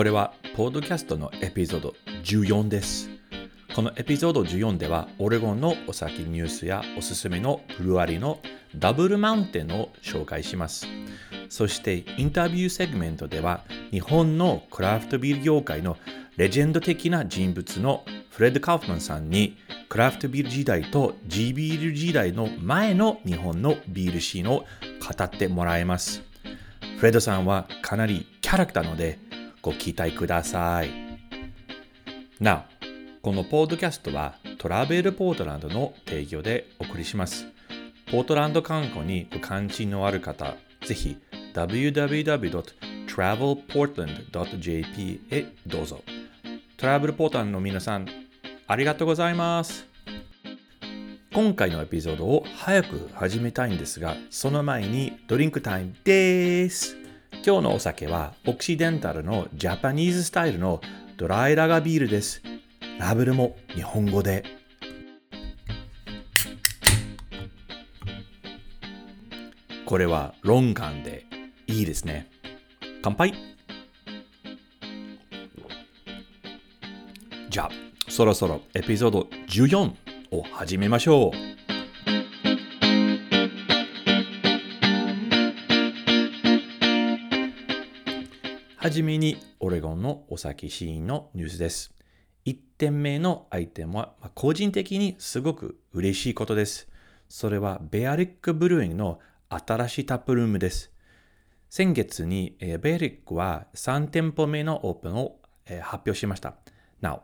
これはポッドキャストのエピソード14です。このエピソード14ではオレゴンのお酒ニュースやおすすめのブルワリのダブルマウンテンを紹介します。そしてインタビューセグメントでは日本のクラフトビール業界のレジェンド的な人物のフレッド・カウフマンさんにクラフトビール時代と G ビール時代の前の日本のビールシーンを語ってもらいます。フレッドさんはかなりキャラクターなのでご期待ください。なお、このポッドキャストはトラベルポートランドの提供でお送りします。ポートランド観光にご関心のある方、ぜひ www.travelportland.jp へどうぞ。トラベルポーターの皆さん、ありがとうございます。今回のエピソードを早く始めたいんですが、その前にドリンクタイムです。今日のお酒はオクシデンタルのジャパニーズスタイルのドライラガビールです。ラベルも日本語で。これはロンガンでいいですね。乾杯じゃあ、そろそろエピソード14を始めましょう。はじめに、オレゴンのお酒シーンのニュースです。1点目のアイテムは、個人的にすごく嬉しいことです。それは、ベアリックブルーイングの新しいタップルームです。先月に、ベアリックは3店舗目のオープンを、発表しました。なお、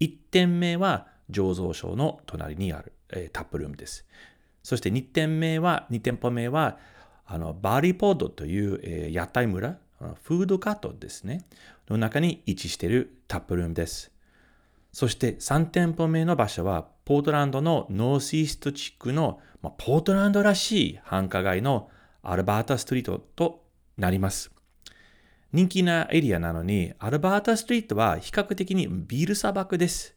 1点目は醸造所の隣にある、え、タップルームです。そして2点目は、2店舗目は、あの Barley Pod という、え、屋台村、フードカートですね、の中に位置しているタップルームです。そして3店舗目の場所は、ポートランドのノースイースト地区の、まあ、ポートランドらしい繁華街のアルバータストリートとなります。人気なエリアなのに、アルバータストリートは比較的にビール砂漠です。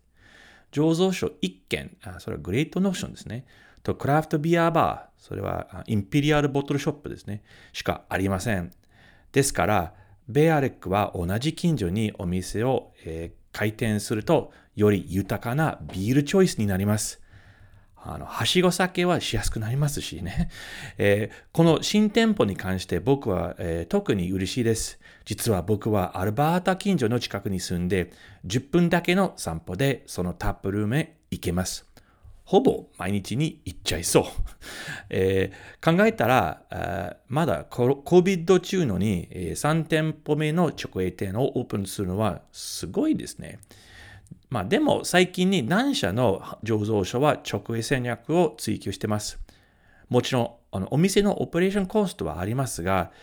醸造所1軒、それは Great Notion ですね。と、クラフトビアバー、それはインペリアルボトルショップですね。しかありません。ですから、ベアレックは同じ近所にお店を、えー、開店すると、より豊かなビールチョイスになります。あの、はしご酒はしやすくなりますしね。えー、この新店舗に関して僕は、えー、特に嬉しいです。実は僕はアルバータ近所の近くに住んで、10分だけの散歩でそのタップルームへ行けます。ほぼ毎日に行っちゃいそう。えー、考えたら、まだ COVID 中のに、3店舗目の直営店をオープンするのはすごいですね。まあでも最近に何社の醸造所は直営戦略を追求してます。もちろんあのお店のオペレーションコストはありますが、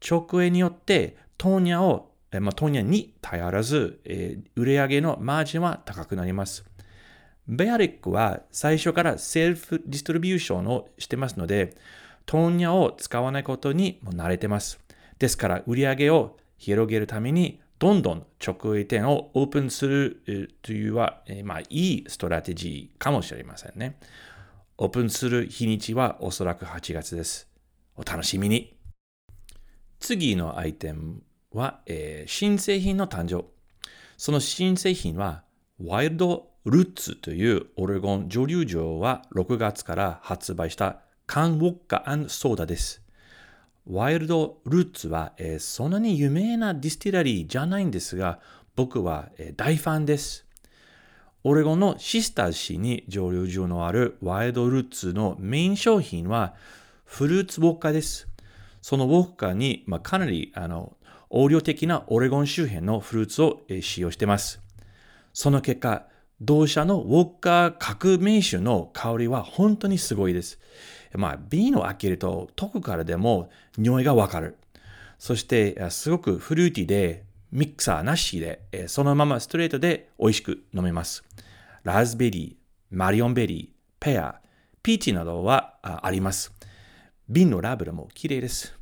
直営によってトーニャを、まあ、トーニャに頼らず、えー、売上のマージンは高くなります。Baerlic は最初から self distribution をしてますので、問屋を使わないことにも慣れてます。ですから売り上げを広げるためにどんどん直営店をオープンするというは、まあ、いい strategy かもしれませんね。オープンする日にちはおそらく8月です。お楽しみに。次のアイテムは、えー、新製品の誕生。その新製品は、 Wild Roots というオレゴン蒸留所は6月から発売した缶ウォッカソーダです。 Wild Roots は、えー、そんなに有名な distillery じゃないんですが、僕は、えー、大ファンです。オレゴンのシスター市に蒸留所のある Wild Roots のメイン商品はフルーツウォッカです。そのウォッカに、まあ、かなりあの横領的なオレゴン周辺のフルーツを、えー、使用しています。その結果、同社のウォッカ各銘酒の香りは本当にすごいです。まあ、瓶を開けると、遠くからでも匂いがわかる。そして、すごくフルーティーで、ミクサーなしで、そのままストレートで美味しく飲めます。ラズベリー、 marionberry、 pear、ピーチなどはあります。瓶のラベルも綺麗です。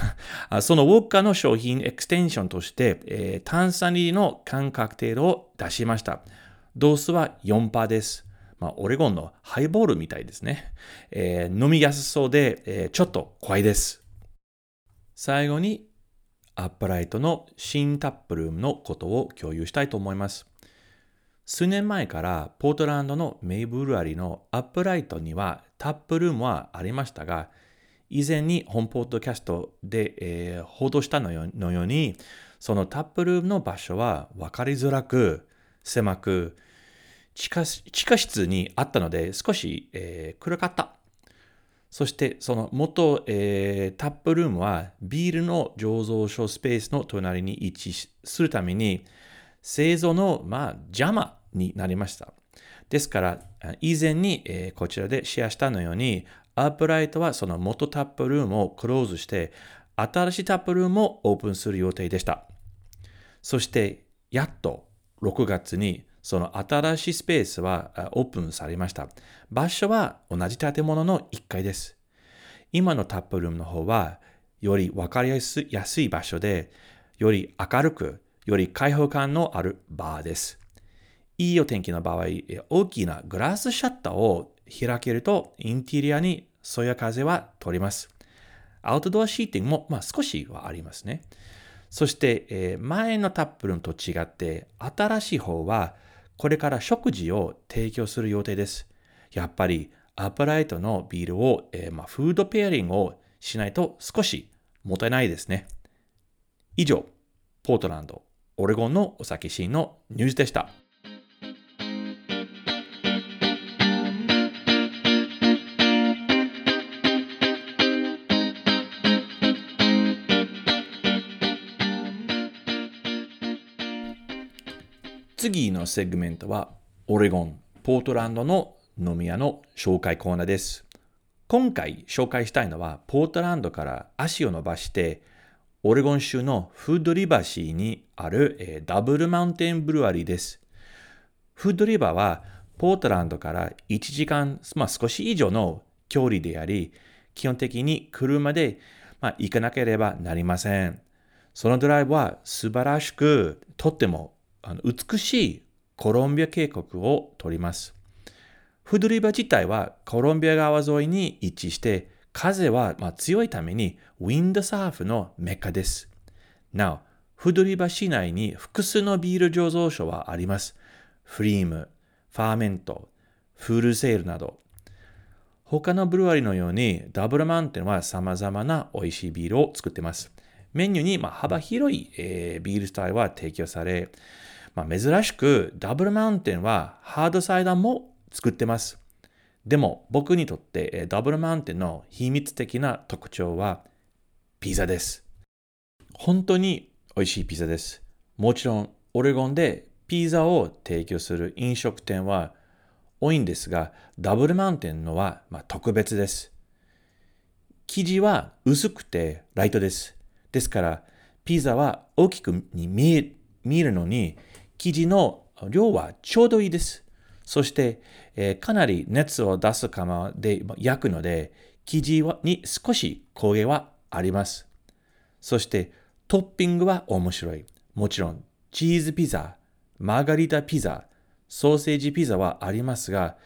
そのウォッカの商品 extension として、炭酸入りの缶カクテルを出しました。度数は4%です。まあ、オレゴンのハイボールみたいですね。えー飲みやすそうで、えーちょっと怖いです。最後に、アップライトの新タップルームのことを共有したいと思います。数年前からポートランドの名ブルワリーのアップライトにはタップルームはありましたが、以前に本ポッドキャストで、えー報道したのよのように、そのタップルームの場所は分かりづらく、狭く、地下地下室にあったので少し、えー暗かった。そしてその元、えータップルームはビールの醸造所スペースの隣に位置するために製造の、まあ、邪魔になりました。ですから、以前に、えーこちらでシェアしたのように、アップライトはその元タップルームをクローズして、新しいタップルームをオープンする予定でした。そして、やっと6月にその新しいスペースはオープンされました。場所は同じ建物の1階です。今のタップルームの方は、より分かりやすい場所で、より明るく、より開放感のあるバーです。いいお天気の場合、大きなグラスシャッターを開けると、インテリアにそや風は通ります。アウトドアシーティングも、まあ、少しはありますね。そして、え前のタップルームと違って、新しい方は、これから食事を提供する予定です。やっぱり、アップライトのビールを、えーまあ、フードペアリングをしないと少しもったいないですね。以上、ポートランド、オレゴンのお酒シーンのニュースでした。次のセグメントは、オレゴン、ポートランドの飲み屋の紹介コーナーです。今回紹介したいのは、ポートランドから足を伸ばして、オレゴン州のフードリバーシーにある、えーダブルマウンテンブルワリーです。フードリバーは、ポートランドから1時間、まあ、少し以上の距離であり、基本的に車で、まあ、行かなければなりません。そのドライブは素晴らしく、とってもあの美しいコロンビア渓谷を通ります。フドリバ自体はコロンビア川沿いに位置して、風はまあ強いためにウィンドサーフのメッカです。なお、フドリバ市内に複数のビール醸造所はあります。フリーム、ファーメント、フールセールなど。他のブルワリのようにダブルマウンテンは様々な美味しいビールを作っています。メニューにまあ幅広い、えービールスタイルは提供され、まあ、珍しくダブルマウンテンはハードサイダーも作ってます。でも僕にとってダブルマウンテンの秘密的な特徴はピザです。本当に美味しいピザです。もちろんオレゴンでピザを提供する飲食店は多いんですが、ダブルマウンテンのはま特別です。生地は薄くてライトです。ですから、ピザは大きくに見えるのに、生地の量はちょうどいいです。そして、えーかなり熱を出す釜で焼くので、生地に少し焦げはあります。そして、トッピングは面白い。もちろん、チーズピザ、マーガリータピザ、ソーセージピザはありますが、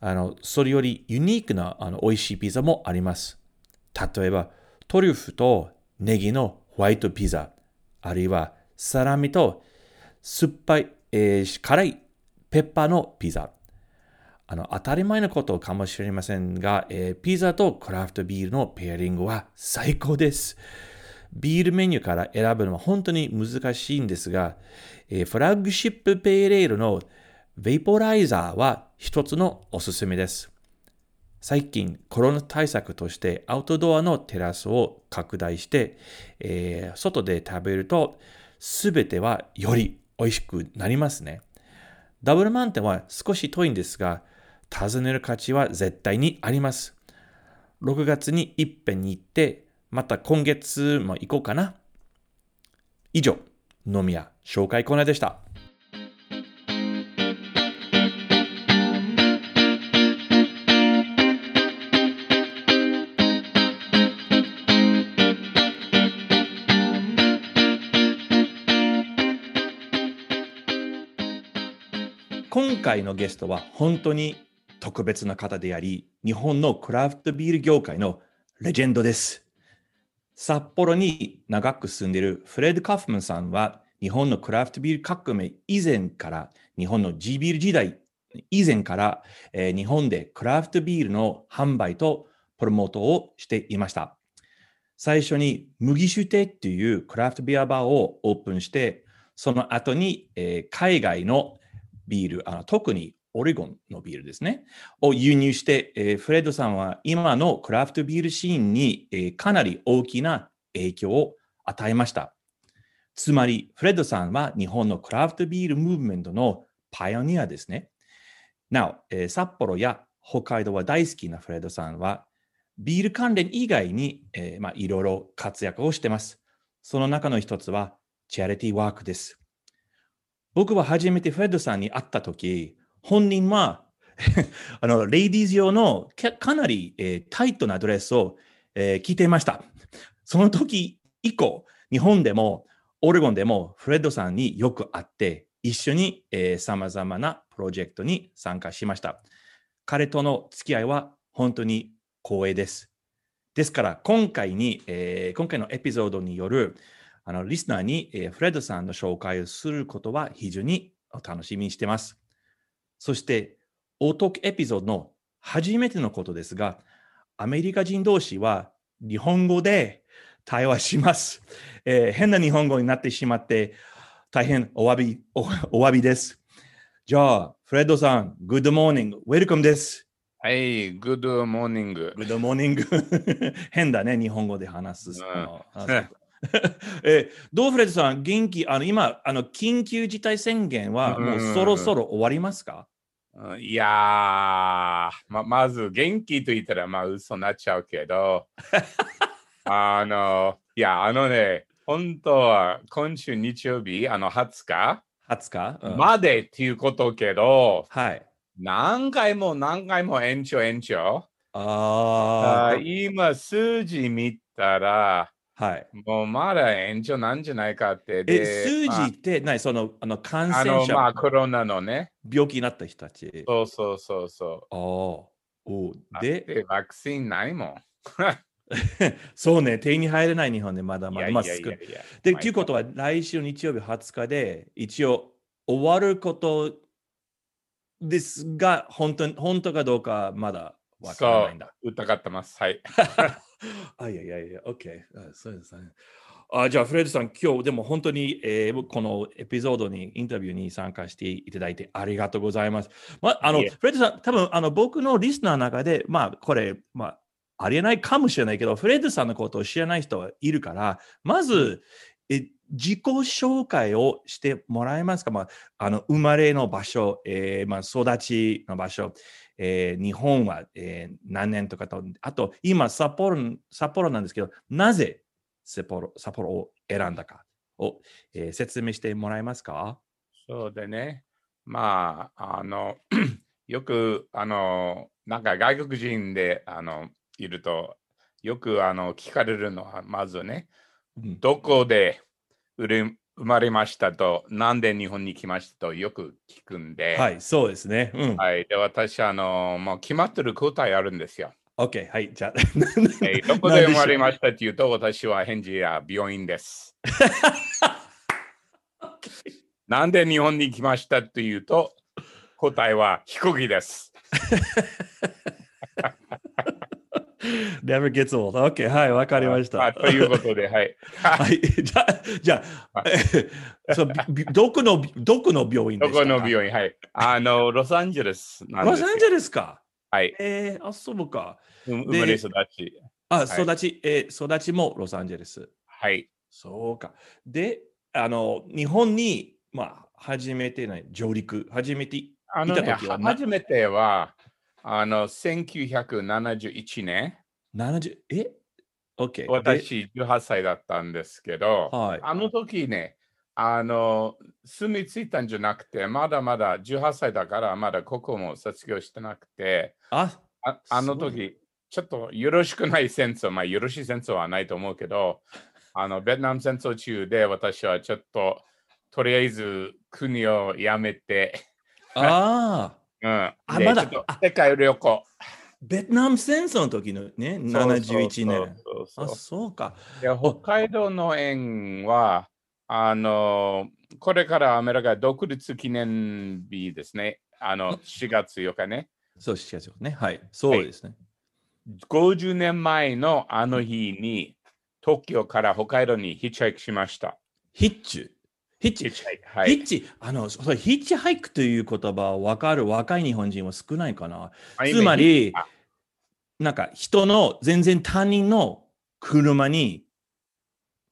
あの、それよりユニークなあの美味しいピザもあります。例えば、トリュフとネギのホワイトピザ、あるいはサラミと酸っぱい、えー辛いペッパーのピザ。あの、当たり前のことかもしれませんが、えーピザとクラフトビールのペアリングは最高です。ビールメニューから選ぶのは本当に難しいんですが、えーフラッグシップペイレールのベイポライザーは一つのおすすめです。最近コロナ対策としてアウトドアのテラスを拡大して、えー外で食べると全てはより美味しくなりますね。ダブルマウンテンは少し遠いんですが、訪ねる価値は絶対にあります。6月に一遍に行って、また今月も行こうかな。以上、飲み屋紹介コーナーでした。今回のゲストは本当に特別な方であり、日本のクラフトビール業界のレジェンドです。札幌に長く住んでいるフレッド・カフマンさんは、日本のクラフトビール革命以前から、日本の地ビール時代以前から、えー日本でクラフトビールの販売とプロモートをしていました。最初に麦酒亭っていうクラフトビアバーをオープンして、その後に、えー海外のビールあの、特にオレゴンのビールですね、を輸入して、えーフレッドさんは今のクラフトビールシーンに、えーかなり大きな影響を与えました。つまり、フレッドさんは日本のクラフトビールムーブメントのパイオニアですね。なお、えー札幌や北海道は大好きなフレッドさんは、ビール関連以外に、えーまあ、いろいろ活躍をしています。その中の一つは、チャリティーワークです。僕は初めてフレッドさんに会ったとき、本人は あのレディーズ用のかかなり、えータイトなドレスを、えー着ていました。その時以降、日本でもオレゴンでもフレッドさんによく会って、一緒にさまざまなプロジェクトに参加しました。彼との付き合いは本当に光栄です。ですから、今回に、えー今回のエピソードによるあのリスナーに、えーフレッドさんの紹介をすることは非常に楽しみにしています。そして、オートークエピソードの初めてのことですが、アメリカ人同士は日本語で対話します。えー変な日本語になってしまって、大変お詫びおお詫びです。じゃあ、フレッドさん、 good morning、welcome です。はい、 good morning。Good morning。変だね、日本語で話す。うん えーどうフレッドさん、元気、あの今あの、緊急事態宣言はもうそろそろ終わりますか、うんいやー、ままず元気と言ったらまあ嘘になっちゃうけど、あの、いや、あのね、本当は今週日曜日、あの20日 ?20 日、うんまでっていうことけど、はい。何回も何回も延長延長。ああ、あ今数字見たら、はい。もうまだ延長なんじゃないかって。え、で数まあ字って何？そのあの感あの、染者、まあコロナのね。病気になった人たち。そうそうそうそう。ああ。おで、てワクチンないもん。そうね、手に入れない日本でまだまだ。いやいまやいやいや。で、まあということは、来週日曜日20日で、一応終わることですが、本当に本当かどうかまだわからないんだ。そう、疑ってます。はい。あ、いやいやいや、OK あ。そうですね。あじゃあ、フレッドさん、今日でも本当に、えーこのエピソードに、インタビューに参加していただいてありがとうございます。まあ、あの、フレッドさん、多分あの僕のリスナーの中で、まあ、これ、まあ、ありえないかもしれないけど、フレッドさんのことを知らない人はいるから、まず、え自己紹介をしてもらえますか、まあ、あの生まれの場所、えーまあ、育ちの場所、えー日本は、えー何年とかと、あと今札幌、札幌なんですけど、なぜ札幌札幌を選んだかを、えー説明してもらえますか？そうでね。まあ、あの、よく、あの、なんか外国人で、あの、いると、よく、あの、聞かれるのは、まずね、うんどこで生れ生まれましたと、なんで日本に来ましたとよく聞くんで、はい、そうですね。うん。はい。で、私、あの、もう決まってる答えあるんですよ。OK、はい、じゃあ。えーどこで生まれましたというと、私は返事は病院です。なんで日本に来ましたというと、答えは飛行機です。Never gets old. OK、はい、わかりました。あということで、はい。はい、じゃあ、じゃあ、え そうどこの、どこの病院でどしたか？この病院はい。あの、ロサンゼルスなんですよ。ロサンゼルスか？はい。えー、あ、そうか。う生まれ育ち。あ、い育ち、えー育ちもロサンゼルス。はい。そうか。で、あの、日本に、まあ、初めてね、上陸、初めて、あのね、初めては、あの、1971年、70、え ?OK。で、私18歳だったんですけど、はい。あの時ね、あの、住み着いたんじゃなくて、まだまだ18歳だから、まだここも卒業してなくて、あ、ああの時、ちょっとよろしくない戦争、まあよろしい戦争はないと思うけど、あの、ベトナム戦争中で私はちょっと、とりあえず国を辞めて、ああ、うん。あまだ世界旅行。ベトナム戦争の時のね、71年。あ、そうか。で北海道の縁は、あの、これからアメリカ独立記念日ですね。あの、4月4日ね。そう、7月ね。はい。そうですね。50年前のあの日に、東京から北海道にヒッチハイクしました。ヒッチ。ヒッチ。はい。ヒッチ、あの、それヒッチハイクという言葉を分かる若い日本人は少ないかな。つまりあ、なんか人の全然他人の車に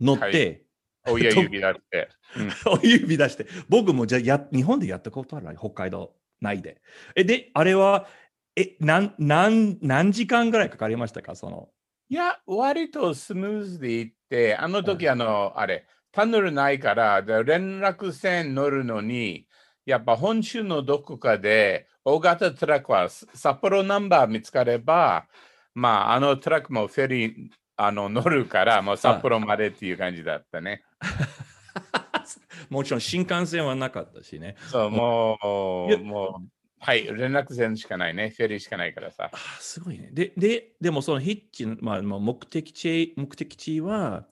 乗って、親指だって。うん お指出して、僕もじゃあや日本でやったことある北海道内で。え、で、あれは、え、なん、なん、何時間ぐらいかかりましたか？その。いや、割とスムーズで行って、あの時、あの、あれ、タヌルないから、で連絡船乗るのに、やっぱ本州のどこかで、大型トラックはす札幌ナンバー見つかれば、まあ、あのトラックもフェリーあの乗るから、もう札幌までっていう感じだったね。もちろん新幹線はなかったしね。そう、もう、もう、はい、連絡船しかないね。フェリーしかないからさあ。すごいね。で、で、でもそのヒッチまあ目的地、目的地は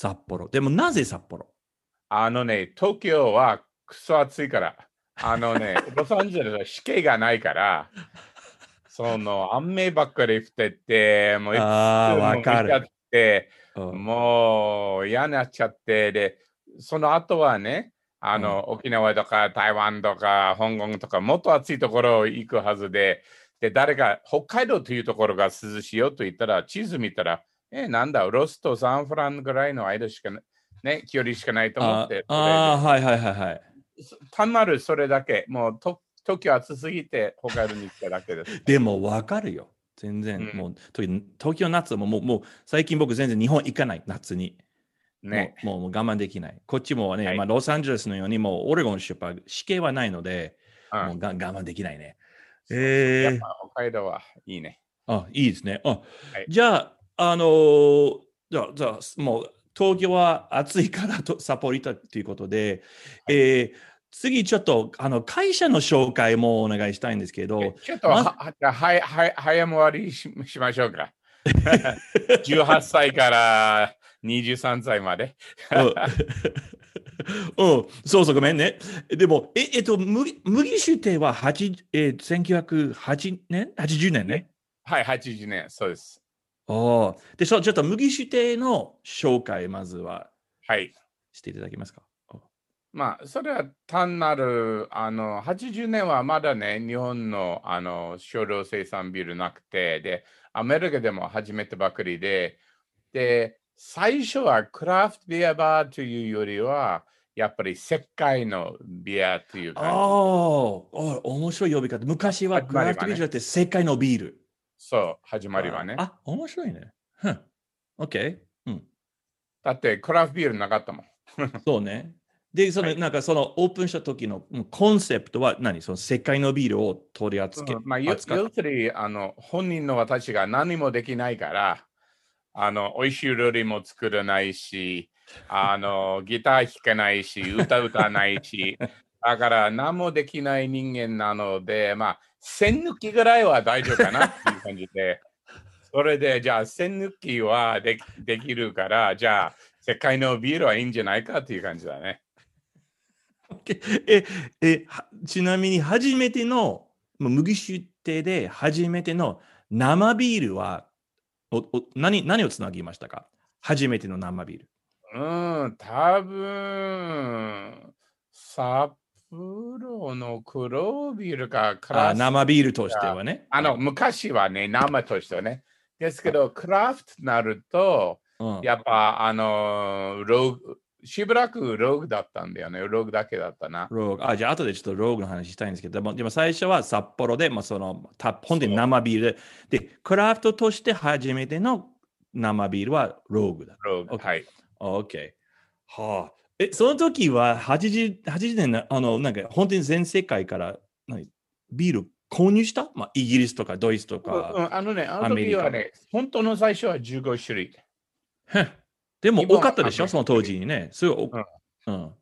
札幌。でもなぜ札幌？あのね、東京はクソ暑いから。あのね、ロサンゼルスは湿気がないから、その雨ばっかり降ってて、もういつも見ちゃっる。て、うんもう嫌になっちゃって、で、その後はね、あの、沖縄とか台湾とか香港とかもっと暑いところ行くはずで、で、誰か北海道というところが涼しいよと言ったら、地図見たら、え、なんだ、ロスとサンフランぐらいの間しかなね、距離しかないと思あって、あー、はいはいはいはい。単なるそれだけ、もうと東京暑すぎて北海道に行っただけです。でもわかるよ。全然、うんもうと東京夏ももうもう最近僕全然日本行かない夏に。ね。もうもう我慢できない。こっちもね、はいまあ、ロサンゼルスのようにもうオレゴン州は死刑はないので、うんもうが我慢できないね。えーやっぱ北海道はいいね。あ、いいですね。あ、いじゃあ、あのーじゃあ、じゃあ、もう東京は暑いからと札幌行ったということで、えー次ちょっとあの会社の紹介もお願いしたいんですけど、ちょっとまはははは早回りししましょうか。18歳から23歳まで。うん、うんそうそう、ごめんね。でも、え、えっと、麦麦酒店は8、えー、1908年 ?80 年ね？はい、80年、そうです。おーで、そうちょっと麦酒店の紹介、まずははい。していただけますか？まあ、それは単なる、あの、80年はまだね、日本の、あの、少量生産ビールなくて、で、アメリカでも始めたばかりで、で、最初はクラフトビアバーというよりは、やっぱり世界のビアというああ感じ。ー、お面白い呼び方。昔はクラフトビールじゃなくて世界のビール。そう、始まりはね。あ、面白いね。OK。うん。だって、クラフトビールなかったもん。そうね。で、その、はいなんかそのオープンした時のうんコンセプトは何？その世界のビールを取り扱うんまあ、要するにあの本人の私が何もできないから、あの美味しい料理も作らないし、あのギター弾けないし、歌歌わないし、だから何もできない人間なので、まあ、線抜きぐらいは大丈夫かなっていう感じで、それで、じゃあ線抜きはできできるから、じゃあ世界のビールはいいんじゃないかっていう感じだね。え、え、はちなみに初めての、麦酒店で初めての生ビールはおお何何をつなぎましたか？初めての生ビール。うん、多分、札幌の黒ビールか、クラあ生ビールとしてはね。あの、昔はね、生としてはね。ですけど、クラフトになると、うん、やっぱ、あの、ローグ、しばらくローグだったんだよね。ローグだけだったな。ローグあじゃあ後でちょっとローグの話したいんですけど、でもでも最初は札幌で、まあ、そのた本当に生ビールで、で、クラフトとして初めての生ビールはローグだ。ローグ。OK はい。OK。はあ。え、その時は80、80年な、あの、なんか本当に全世界から何ビール購入した？まあ、イギリスとかドイツとうんか。あのね、あの時はね、本当の最初は15種類。へでも今多かったでしょ？あその当時にね。すごいお、うん。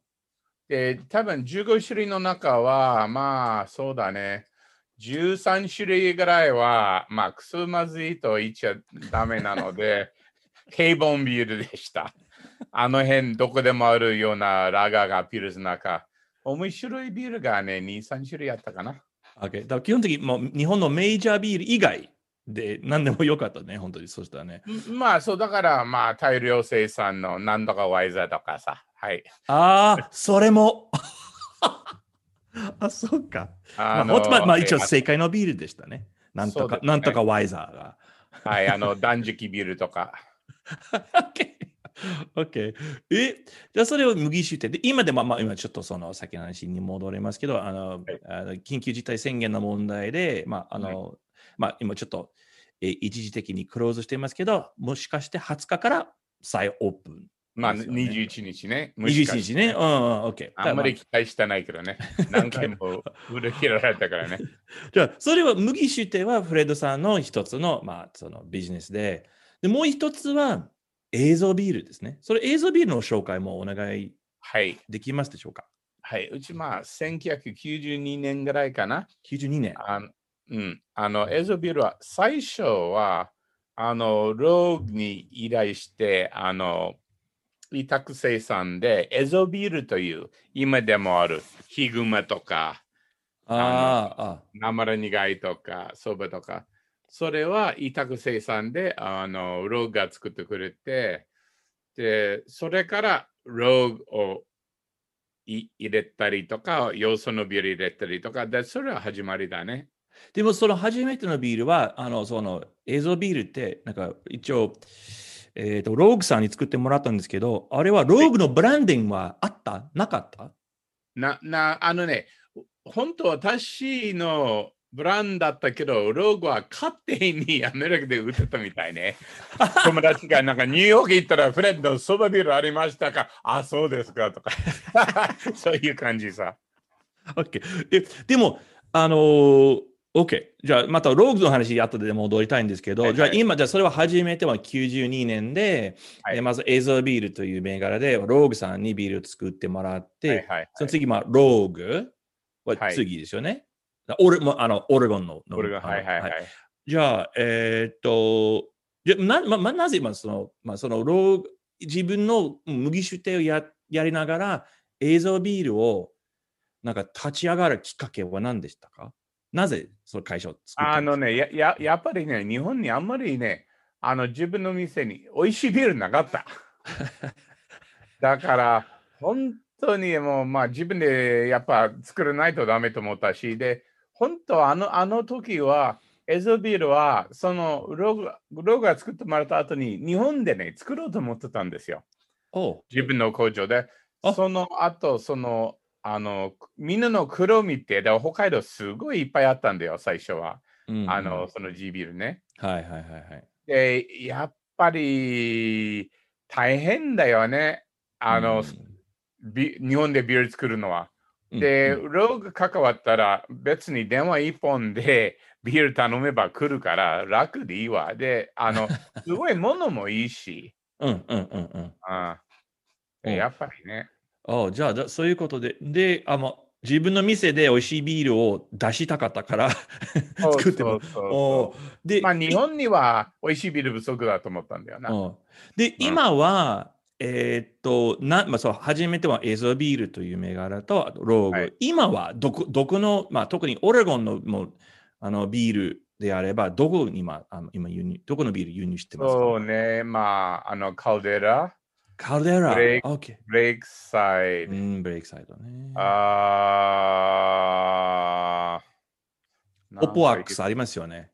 で、多分15種類の中は、まあ、そうだね。13種類ぐらいは、まあ、くすまずいと言っちゃダメなので、平凡ビールでした。あの辺、どこでもあるようなラガーがピルスの中。面白いビールがね、2、3種類あったかな。OK。だ基本的にもう日本のメジャービール以外で何でもよかったね、本当に。そしたらね。んまあ、そうだから、まあ、大量生産のなんとかワイザーとかさ。はい。ああ、それも。あ、そうか。まあ、まあ、まあ、一応え正解のビールでしたね。なんとか、ねなんとかワイザーが。はい、あの、断食ビールとか。OK。OK。え、じゃあそれを麦酒って、で今でも、まあ、今ちょっとその先の話に戻りますけど、あの、はいあの緊急事態宣言の問題で、まあ、あの、まあ、今ちょっと、え一時的にクローズしていますけど、もしかして20日から再オープン。まあ、ですよね21日ね。もしか21して日ね。うんうん、OK。あんまり期待してないけどね。何回も売り切られたからね。じゃあ、それは麦酒ってはフレッドさんの一つの,、まあそのビジネスで、でもう一つは映像ビールですね。それ映像ビールの紹介もお願いはい。できますでしょうか？はい。うちまあ、1992年ぐらいかな。?92 年。あのうん。あの、エゾビールは、最初は、あの、ローグに依頼して、あの、委託生産で、エゾビールという、今でもある、ヒグマとか、ああ、あ生ら苦いとか、そばとか、それは委託生産で、あの、ローグが作ってくれて、で、それからローグをい入れたりとか、要素のビール入れたりとか、で、それは始まりだね。でもその初めてのビールは、あの、その映像ビールって、なんか一応、えっ、と、ローグさんに作ってもらったんですけど、あれはローグのブランディングはあった？なかった？な、な、あのね、本当私のブランドだったけど、ローグは勝手にアメリカで売ってたみたいね。友達がなんかニューヨーク行ったらフレッド、そばビールありましたかあ、そうですかとか。そういう感じさ。OK。え、でも、あのー OK。じゃあ、またローグの話、後で戻りたいんですけど、はいはいじゃあ今、じゃあそれは初めては92年で、はいえまず映像ビールという銘柄で、ローグさんにビールを作ってもらって、はいはい、その次、まあ、ローグははい次ですよね。オレあのオレゴンの。のこれが、あのはいはいはい。じゃあ、えーっと、じゃあな,、ままなぜ、まあそのまあ、そのロ自分の麦酒店をややりながら映像ビールをなんか立ち上がるきっかけは何でしたか？なぜその会社を作ったあのねやや、やっぱりね、日本にあんまりね、あの自分の店に美味しいビールなかった。だから、本当にもう、まあ自分でやっぱ作らないとダメと思ったし、で、本当あの、あの時は、エゾビールは、そのログ、ログが作ってもらった後に、日本でね、作ろうと思ってたんですよ。お自分の工場であ。その後、その、あの、みんなの黒見て、で北海道すごいいっぱいあったんだよ、最初は。うんうんあの、その G ビールね。はいはいはいはい。で、やっぱり大変だよね。あの、ビ日本でビール作るのは。うんで、うんローグ関わったら別に電話一本で ビール頼めば来るから楽でいいわ。で、あの、すごいものもいいし。うんうんうんうん。あうんやっぱりね。あじゃあじゃあ、そういうことで、で、あま自分の店で美味しいビールを出したかったから 作ってもで、まあ日本には美味しいビール不足だと思ったんだよな。うんで、今は、えーっと、なまあ、そう初めてはエゾビールという銘柄と、あとローグ。はい今はどこ、の、まあ、特にオレゴンのもうあのビールであれば、どこに今、あの今輸入、どこのビール輸入してますか？そうね、まあ、あの、カルデラ、カルデラ。ブレイク OK。ブレイクサイド、うん、ブレイクサイドね。あーオポワックスありますよね。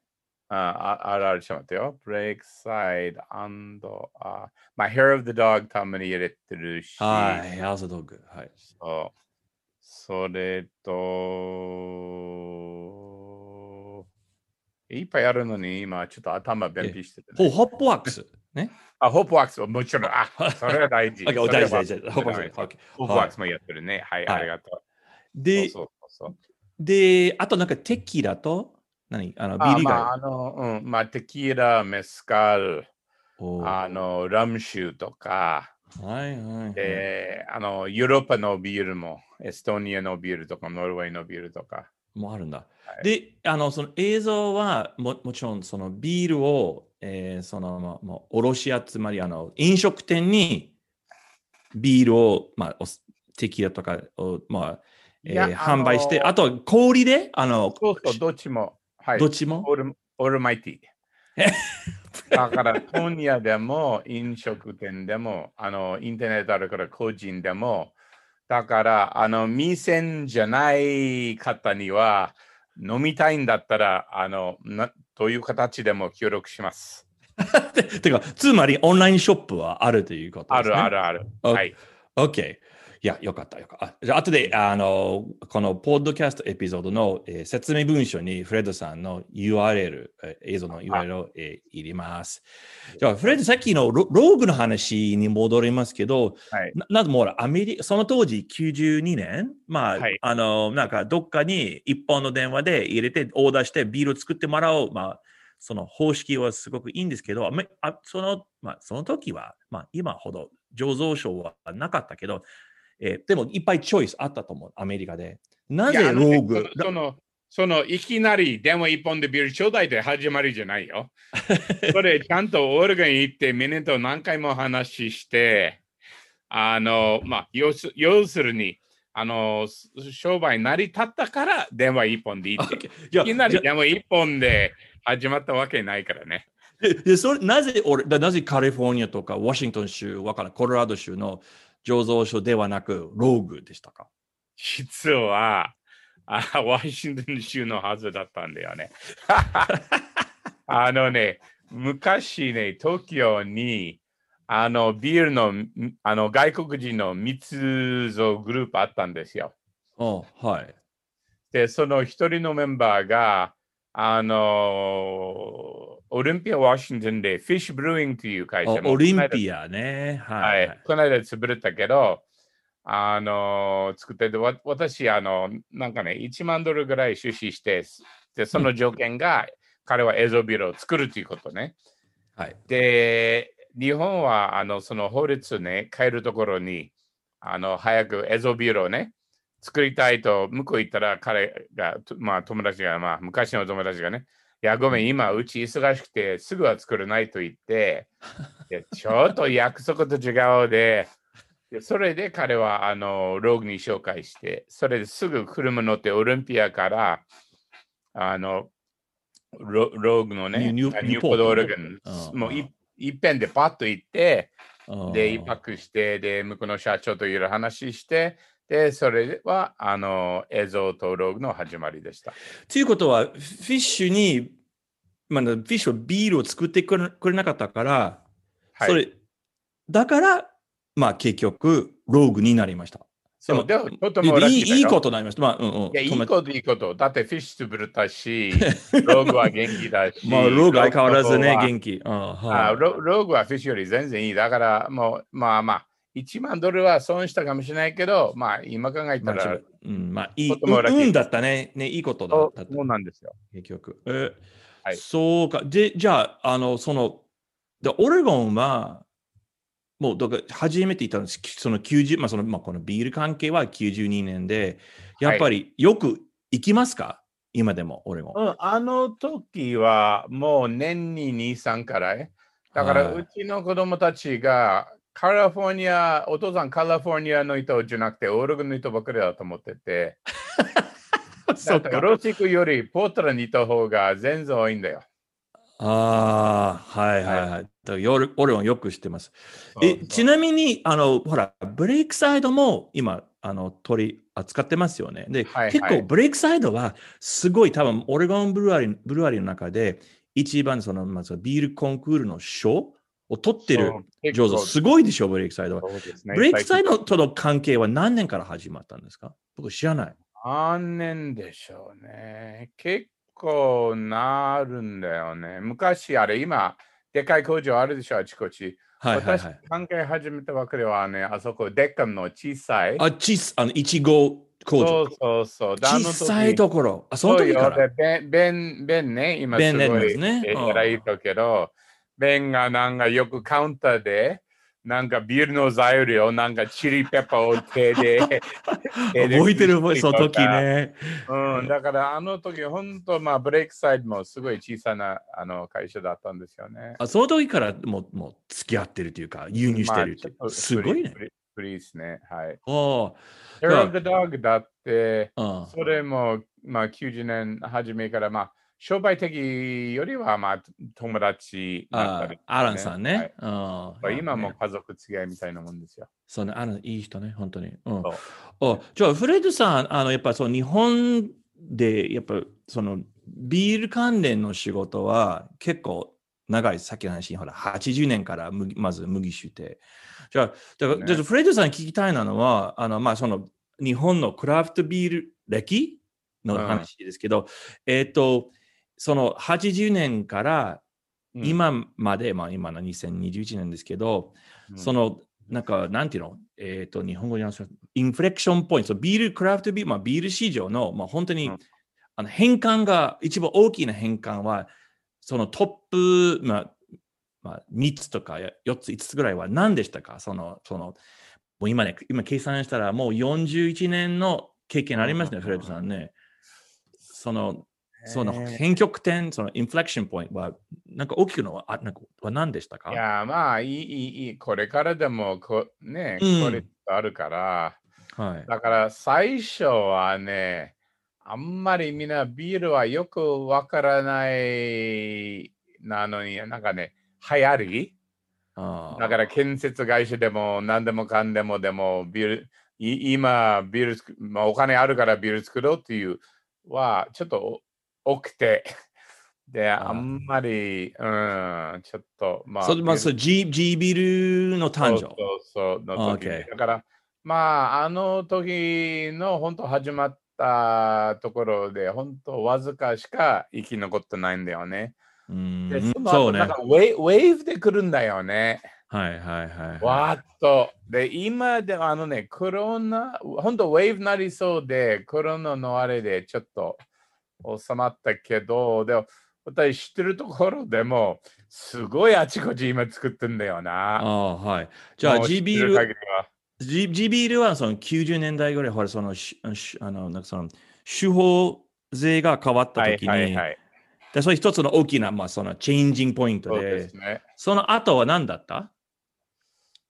あああるある、ちょっと待ってよ。ブレイクサイド、アンド、あまあ、Hair of the Dog たまに入れてるし、はい、アーソドッグ。はい。そう。それと、いっぱいあるのに、今ちょっと頭便秘してて、ほう、ね。ホップワックス。ね？あ、ホープワークスはもちろん。あ、それは大事。OK それは大事大事ホープワークス OK ホープワークスもやってるね。はい、はいありがとう。で、そうそうそうで、あとなんかテキーラと、何？あの、ビあリガまあ、あの、うん、まあ、テキーラ、メスカル、あの、ラム酒とか、はいはいはい。で、あの、ヨーロッパのビールも、エストニアのビールとか、ノルウェーのビールとか。もあるんだ。はいで、あの、その映像はももちろん、そのビールを、えーその、まう卸屋、つまり、あの、飲食店にビールを、まあ、おテキーラとかを、まあ、えー販売して、あとは氷で、あの、そうそう、どっちも。はい。どっちも？オールオールマイティえ？だから、本屋でも、飲食店でも、あの、インターネットあるから個人でも、だから、あの、店じゃない方には、飲みたいんだったら、あの、などういう形でも協力します。ててか、つまりオンラインショップはあるということですね。あるあるある。あはい。OK。いや、よかったよかった。あじゃあ、後で、あの、このポッドキャストエピソードの、えー説明文書にフレッドさんの URL、えー映像の URL を、えー入れます。じゃあ、フレッド、さっきのロローグの話に戻りますけど、はい。ななんでもほら、アメリカ、その当時92年、まあ、はいあの、なんかどっかに一本の電話で入れて、オーダーしてビールを作ってもらおう。まあ、その方式はすごくいいんですけど、あその、まあ、その時は、まあ、今ほど醸造所はなかったけど、えーでもいっぱいチョイスあったと思う、アメリカで。なぜローグ、その、その、いきなり、でも一本でビールちょうだいで始まりじゃないよ。それ、ちゃんとオルガン行って、ミネと何回も話して、あの、まあ、要す要するに、あの、商売成り立ったから、電話一本でいいって。いきなりでも一本で始まったわけないからね。ででそれなぜ俺だなぜカリフォルニアとかワシントン州、わからんコロラド州の醸造所ではなくローグでしたか？実は、あワシントン州のはずだったんだよね。あのね、昔ね、東京に、あの、ビールの、んあの、外国人の密造グループあったんですよ。おはい。で、その一人のメンバーが、あの、オリンピア・ワシントンでフィッシュ・ブルーイングという会社おオリンアピアね。は。はいい。この間潰れたけど、あの、作ってて、わ私、あの、なんかね、1万ドルぐらい出資して、で、その条件が、彼はエゾビールを作るということね。はい。で、日本は、あの、その法律ね、変えるところに、あの、早くエゾビールをね、作りたいと、向こう行ったら、彼が、とまあ、友達が、まあ、昔の友達がね、いや、ごめん、今、うち忙しくて、すぐは作れないと言って、でちょっと約束と違うで、でそれで彼はあのローグに紹介して、それですぐ車乗ってオリンピアからあのロローグのね、ニューポートオレゴンうん、もうい一遍でパッと行って、で、一泊して、で、向こうの社長といろいろ話して、で、それはあの映像とローグの始まりでした。ということは、フィッシュに、まあ、フィッシュはビールを作ってくれくれなかったから、はい、それ、だから、まあ結局、ローグになりました。そうでもとてでもいいいいことになりました。まあ、うんうん。いや、いいこと、いいこと。だってフィッシュ潰れたし、ローグは元気だし。まあ、ローグ相変わらずね、元気。ああはいロローグはフィッシュより全然いい。だから、もう、まあまあ、1万ドルは損したかもしれないけど、まあ、今考えたまあら、うん、まあ、いい、とてもラッキーうんだったね。ね、いいことだった。そうなんですよ。結局。えはいそうか。で、じゃあ、あの、その、でオレゴンは、もう、だから、初めて言ったんです。その90、まあ、その、まあ、このビール関係は92年で、やっぱりよく行きますか、今でも、オレゴン。うん、あの時はもう年に2、3からい。だから、はいうちの子供たちが、カリフォルニア、お父さんカリフォルニアの人じゃなくて、オレゴンの人ばっかりだと思ってて、だってロシクよりポートラにいた方が全然多いんだよ。ああ、はいはいはい。だからよるオレゴンよく知ってます。え、ちななみに、あの、ほら、ブレイクサイドも今、あの、取り扱ってますよね。で、はいはい結構、ブレイクサイドは、すごい、多分、オレゴンブルワリー、ブルワリーの中で、一番、その、まず、ビールコンクールの賞を取ってる上手。すごいでしょ、ブレイクサイドは。ブレイクサイドとの関係は何年から始まったんですか？僕知らない。何年でしょうね。結構なるんだよね。昔あれ、今、でかい工場あるでしょ、あちこち。はいはいは私い。、関係始めたわけではね、あそこ、デッカンの小さい。あ、ちす、あの、いちご工場そう。そうそう。小さいところ。あ、その時から。そうよでベン、ベン、ベンね、今すベンレごいンですね偉い人けど、ベンがなんかよくカウンターで、なんかビールの材料、なんかチリペッパーを手で。覚えてる覚えその時ね。うん、だからあの時、本当、まあ、ブレイクサイドもすごい小さなあの会社だったんですよね。あその時からもうもう付き合ってるというか、輸入してるってまあすごいねフ。リーフリーですね。はい。おー Hair of the Dog だって、うんそれも、まあ、90年初めから、まあ、商売的よりは、まあ、友達だったり、あアランさんね。うん。はい今もね。家族付き合いみたいなもんですよ。そうね、アランいい人ね、本当に。うん。おじゃあ、フレッドさん、あのやっぱそう日本で、やっぱそのビール関連の仕事は結構長い、さっきの話に、ほら、80年から麦まず麦酒で。じゃあ、じゃあフレッドさんに聞きたいなのは、あのまあ、その日本のクラフトビール歴の話ですけど、えっ、と、その80年からうん、今まで、まあ今の2021年ですけど、うん。その、なんか、なんていうの？えっ、と、日本語に話すインフレクションポイント、ビール、クラフトビール、まあビール市場の、まあ本当に、うん。あの変換が、一番大きな変換は、そのトップ、まあ、まあ、3つとか4つ、5つぐらいは何でしたか？その、その、もう今ね、今計算したらもう41年の経験ありますね、うんフレッドさんね。その、そのね変曲点、そのインフレクションポイントは、なんか大きくのは、あなんかは何でしたか？いや、まあ、いい、いい、いい。これからでもこ、ね、うん。これあるから、はい。だから最初はね、あんまりみんなビールはよくわからないなのに、なんかね、流行り？だから建設会社でも何でもかんでもでもビール、い今ビール作、まあ、お金あるからビール作ろうっていうはちょっと多くて、で、あんまり、うん、ちょっと、まあ、それまあ、そう G, G ビルの誕生。そうそうの時だから、まあ、あの時の本当始まったところで、本当わずかしか生き残ってないんだよね。うんで、そのそうね。後なんかウェイウェーブで来るんだよね。はいはいはい。わーっと。で、今であのね、コロナ、本当ウェーブなりそうで、コロナのあれでちょっと収まったけど、でも私知ってるところでも、すごいあちこち今作ってんだよあな。あ、はい。じゃあ G ビール、る限りは G, G ビールはその90年代ぐらい、ほら、その、あの、なんかその、手法税が変わったはい時に、はいはい。でそれ一つの大きな、まあ、その、チェンジングポイントで、ですね。その後は何だった？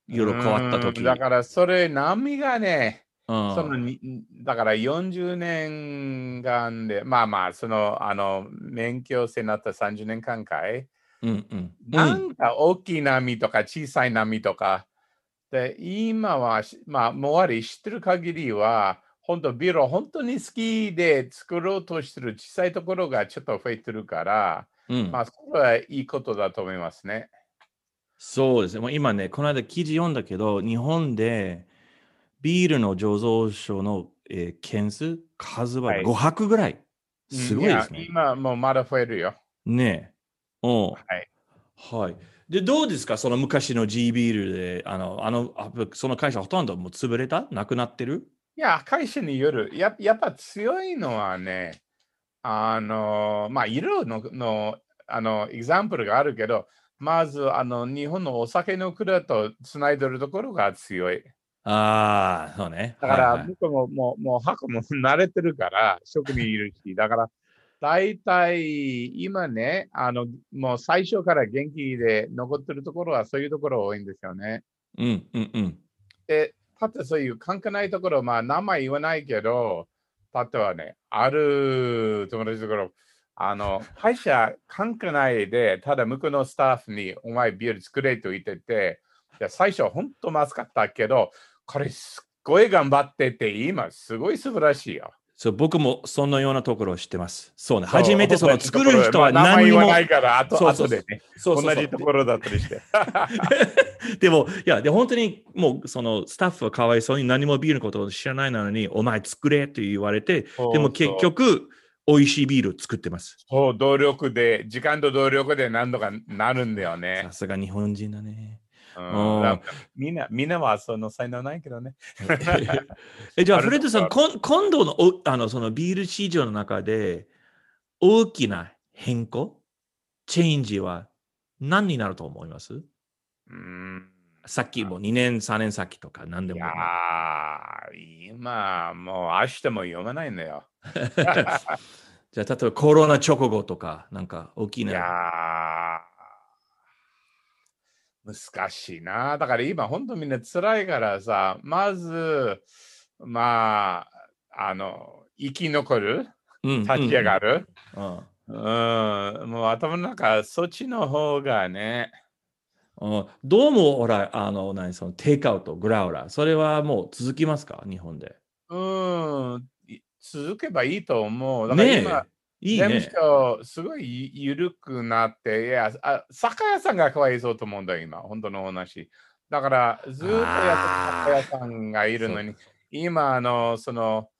いろいろ変わった時。うんだからそれ波がね、うんそのにだから40年間で、まあまあ、その、あの、免許制になった30年間かい、うんうん。なんか大きい波とか小さい波とか、で、今はし、まあ、もわり知ってる限りは、本当ビールを本当に好きで作ろうとしてる小さいところがちょっと増えてるから、うんまあ、それはいいことだと思いますね。そうですね。もう今ね、この間記事読んだけど、日本でビールの醸造所の、えー件数、数ははい500ぐらい。すごいですやね。今もうまだ増えるよ。ねえ。うん。はい。はい。で、どうですか？その昔の G ビールで、あの、あの、あその会社ほとんどもう潰れた？なくなってる？いや、会社による。ややっぱ強いのはね、あの、まあ、色ののあのエグザンプルがあるけど、まずあの日本のお酒の蔵とつないでるところが強い。ああ、そうね。だから、はいはい僕ももうもう箱も 慣れてるから、職人いるし、だから、大体今ね、あの、もう最初から元気で残ってるところはそういうところ多いんですよね。うんうんうん。で、たってそういう関係ないところ、まあ名前言わないけど、たってはね、ある友達のところ、あの、会社関係ないで、ただ向こうのスタッフに、お前ビール作れと言ってて、で最初本当まずかったけど、これすっごい頑張ってて、今すごい素晴らしいよ。そう僕もそのようなところを知ってます。そうね。初めてその作る人は何にも。言わないから、あとそうでね、そうそうそう同じところだったりして。でも、いや、で本当にもうそのスタッフはかわいそうに何もビールのことを知らないのに、お前作れと言われて、でも結局、美味しいビールを作ってます。そう、動力で、時間と動力で何とかなるんだよねさ。すが日本人だね。うん。みんな、みんなはその才能ないけどね。えじゃあ、フレッドさん、こん今度のおあのそのビール市場の中で大きな変更、チェンジは何になると思います？うん。さっきも2年、3年先とか何でも。いや。ー、今、もう明日も読まないんだよ。じゃあ、例えばコロナ直後とか、なんか大きいや難しいな。だから今、本当みんな辛いからさ、まず、まあ、あの、生き残る、うん立ち上がる。うん。うん、もう頭の中、そっちの方がね、うん。どうも、ほら、あの、何、そのテイクアウト、グラウラ。ー、それはもう続きますか？日本で。うん、い続けばいいと思う。だからね今、え、いい全ね。部すごいゆ緩くなって、いや、あ酒屋さんがかわいそうと思うんだよ、今、本当の話。だから、ずっとやってる酒屋さんがいるのに、今、あの、その、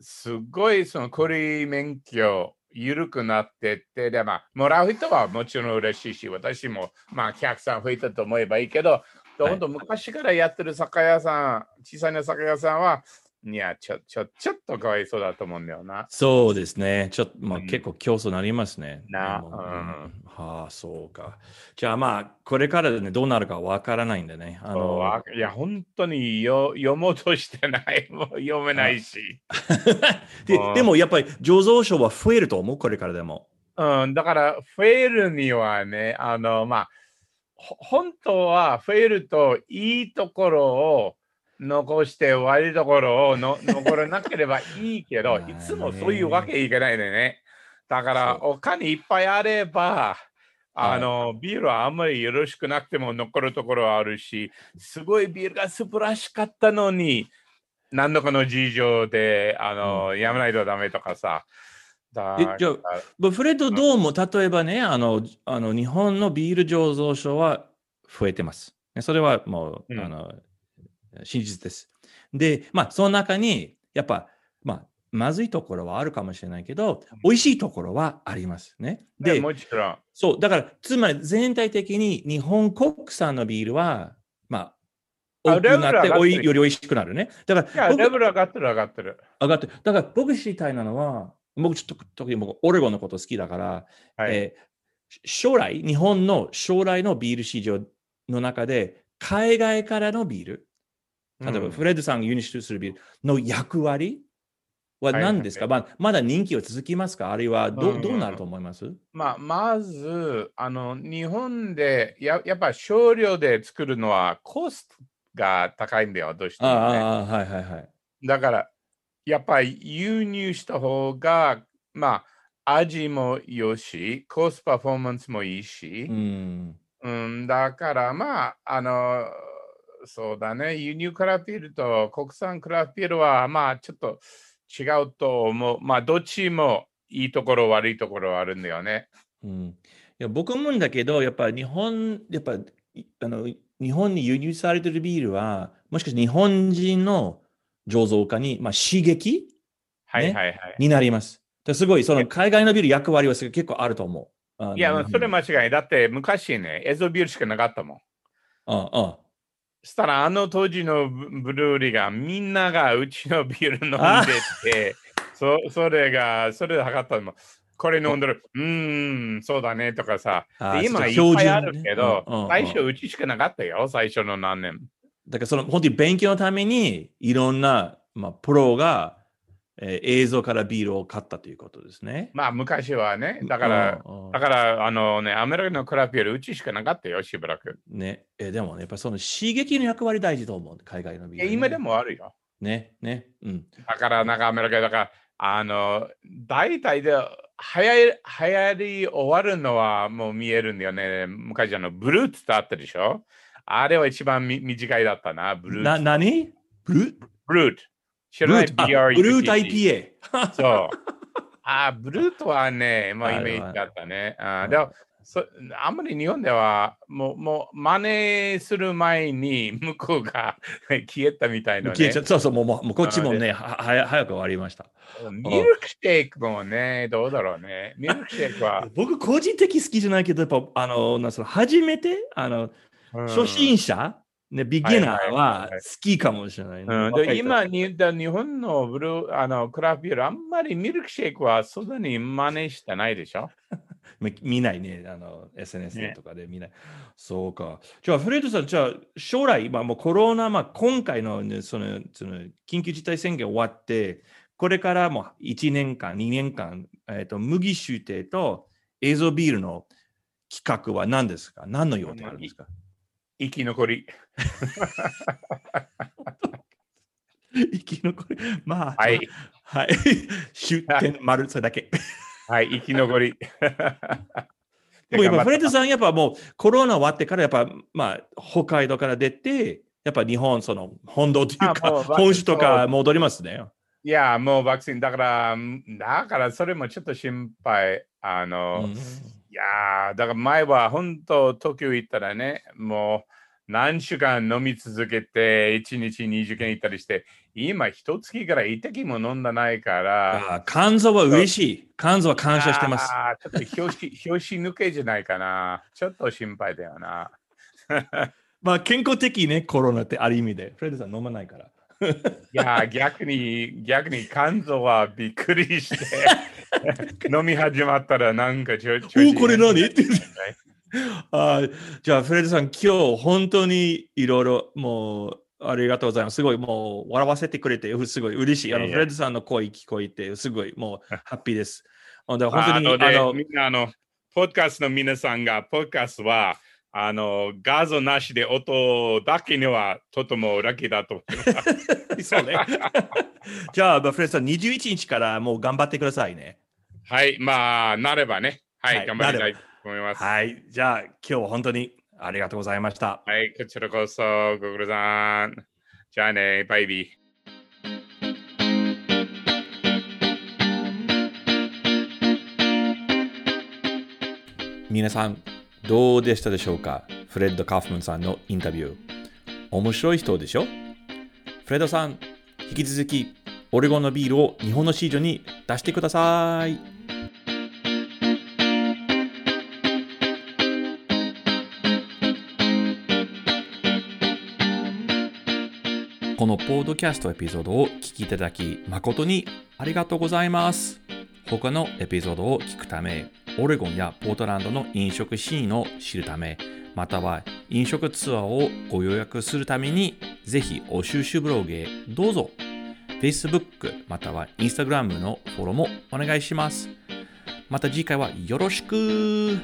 すごい、その、これ免許、緩くなってって、で、まあ、もらう人はもちろん嬉しいし、私も、まあ、客さん増えたと思えばいいけど、はい本当、昔からやってる酒屋さん、小さな酒屋さんは、いや、ちょ、ちょ、ちょっとかわいそうだと思うんだよな。そうですね。ちょっと、まあ、うん結構競争になりますね。なでもうんはあ、そうか。じゃあまあ、これからね、どうなるかわからないんでね。あのわいや、本当によ読もうとしてない。もう読めないし。でうんでもやっぱり醸造所は増えると思う、これからでも。うん、だから、増えるにはね、あの、まあ、ほ本当は増えるといいところを残して悪いところをの 残らなければいいけど、いつもそういうわけいかないでね。だから、お金いっぱいあれば、あの、ビールはあんまりよろしくなくても残るところはあるし、すごいビールが素晴らしかったのに、何らかの事情で、あの、やめないとダメとかさ。だえじゃあまあフレッド・どうも、例えばね、あの、あの日本のビール醸造所は増えてます。ねそれはもう、うんあの真実です。で、まあ、その中に、やっぱ、まあ、まずいところはあるかもしれないけど、美味しいところはありますね。ねで、もちろん。そう、だから、つまり全体的に日本国産のビールは、まあ、あ多くなっておい、より美味しくなるね。だかいや、レベル上がってる上がってる。上がって、だから僕知りたいなのは、僕ちょっと特に僕、オレゴンのこと好きだから、はい。えー将来、日本の将来のビール市場の中で、海外からのビール、例えばうん。フレッドさんが輸入するビールの役割ははい何ですか、まあ、まだ人気は続きますか？あるいはど,、うどうなると思います？まあ、まず、あの、日本でや、やっぱ少量で作るのはコストが高いんだよ、どうしても、ね。ああ、はいはいはい。だから、やっぱり輸入した方が、まあ、味もよし、コストパフォーマンスもいいし。う、ん。うん、だから、まあ、あの、そうだね、輸入クラフトビールと国産クラフトビールは、まあ、ちょっと違うと思う。まあ、どっちもいいところ、悪いところはあるんだよね。うん、いや僕も思うんだけど、やっぱ日本、やっぱいあの日本に輸入されてるビールは、もしかして日本人の醸造家に、まあ、刺激？ねはいはいはい。になります。ですごい、その海外のビール役割はす結構あると思う。いや、それ間違い。だって昔ね、エゾビールしかなかったもん。ああそしたらあの当時のブブルーリーがみんながうちのビール飲んでて、そそれが、それで測ったの。これ飲んでる、うーん、そうだねとかさ。今いっぱいあるけど、ねうんうん最初うちしかなかったよ、最初の何年。だからその本当に勉強のためにいろんな、まあ、プロが、えー映像からビールを買ったということですね。まあ昔はね、だから、うんうんだから、あのね、アメリカのクラフトビールうちしかなかったよ、しばらく。ね、えーでもね、やっぱその刺激の役割大事と思う、海外のビール、いや今で。もあるよ。ね、ね、うん。だから、なんかアメリカだから、あの、大体で、流行り、流行り終わるのはもう見えるんだよね。昔あの、ブルーツってあったでしょ？あれは一番み短いだったな、ブルーな、ツ。なにブルー？ブルーツ。知らないブルーあ BRUT ブルート IPA。そう。あ、ブルートはね、まあイメージだったね。あでもそあんまり日本ではもうもう真似する前に 向こうが消えたみたいな、ね。消えちゃそうそう、もうもうもうこっちもね、はは早く終わりました。ミルクシェイクもね、どうだろうね。ミルクシェイクは。僕、個人的好きじゃないけど、やっぱ、あの、なんその初めて、あの、うん初心者、ね、ビギナーは好きかもしれない、今にだ日本のブルーあのクラフトビール、あんまりミルクシェイクはそんなに真似してないでしょ？み見ないね、あの、SNS ね。とかで見ない。そうか。じゃあ、フレッドさん、じゃあ、将来、まあ、もうコロナ、まあ、今回の,、ね、そのその緊急事態宣言終わって、これからも1年間、2年間、えー、と麦酒亭と映像ビールの企画は何ですか？何の予定あるんですか？生き残り。生き残り。まあ、はい。はい。出店丸、それだけ。はい、生き残り。もう今、フレッドん。さん、やっぱもうコロナ終わってから、やっぱ、まあ、北海道から出て、やっぱ日本、その本土というか、う本州とか戻りますね。いや、もうワクチンだから、だからそれもちょっと心配。あの、うんいやーだから前は本当、東京行ったらね、もう何週間飲み続けて、1日20件行ったりして、今、一月から一滴も飲んだないから、あ肝臓は嬉しい。肝臓は感謝してます。あーちょっと表紙表紙抜けじゃないかな。ちょっと心配だよな。まあ、健康的ね、コロナってある意味で。フレッドさん飲まないから。いやー、逆に、逆に肝臓はびっくりして、飲み始まったらなんかちょ、ちょおこれ何？ってあーじゃあ、フレッドさん、今日本当にいろいろもうありがとうございます。すごいもう笑わせてくれて、すごい嬉しい。あのフレッドさんの声聞こえて、すごいもうハッピーです。あの本当にあのであのみんなあの、ポッドキャストの皆さんが、ポッドキャストは、あの、画像なしで音だけにはとてもラッキーだと思います。そうね。じゃあ、フレッドさん、21日からもう頑張ってくださいね。はい、まあ、なればね。はい、はい頑張りたいと思います。はい。じゃあ、今日は本当にありがとうございました。はい、こちらこそ、ご苦労さん。じゃあね、バイビー。皆さん、どうでしたでしょうか？フレッド・カフマンさんのインタビュー。面白い人でしょ？フレッドさん、引き続き、オレゴンのビールを日本の市場に出してください。このポッドキャストエピソードを聞きいただき誠にありがとうございます。他のエピソードを聞くため、オレゴンやポートランドの飲食シーンを知るため、または飲食ツアーをご予約するために、ぜひお収集ブログへどうぞ。Facebook または Instagram のフォローもお願いします。また次回はよろしく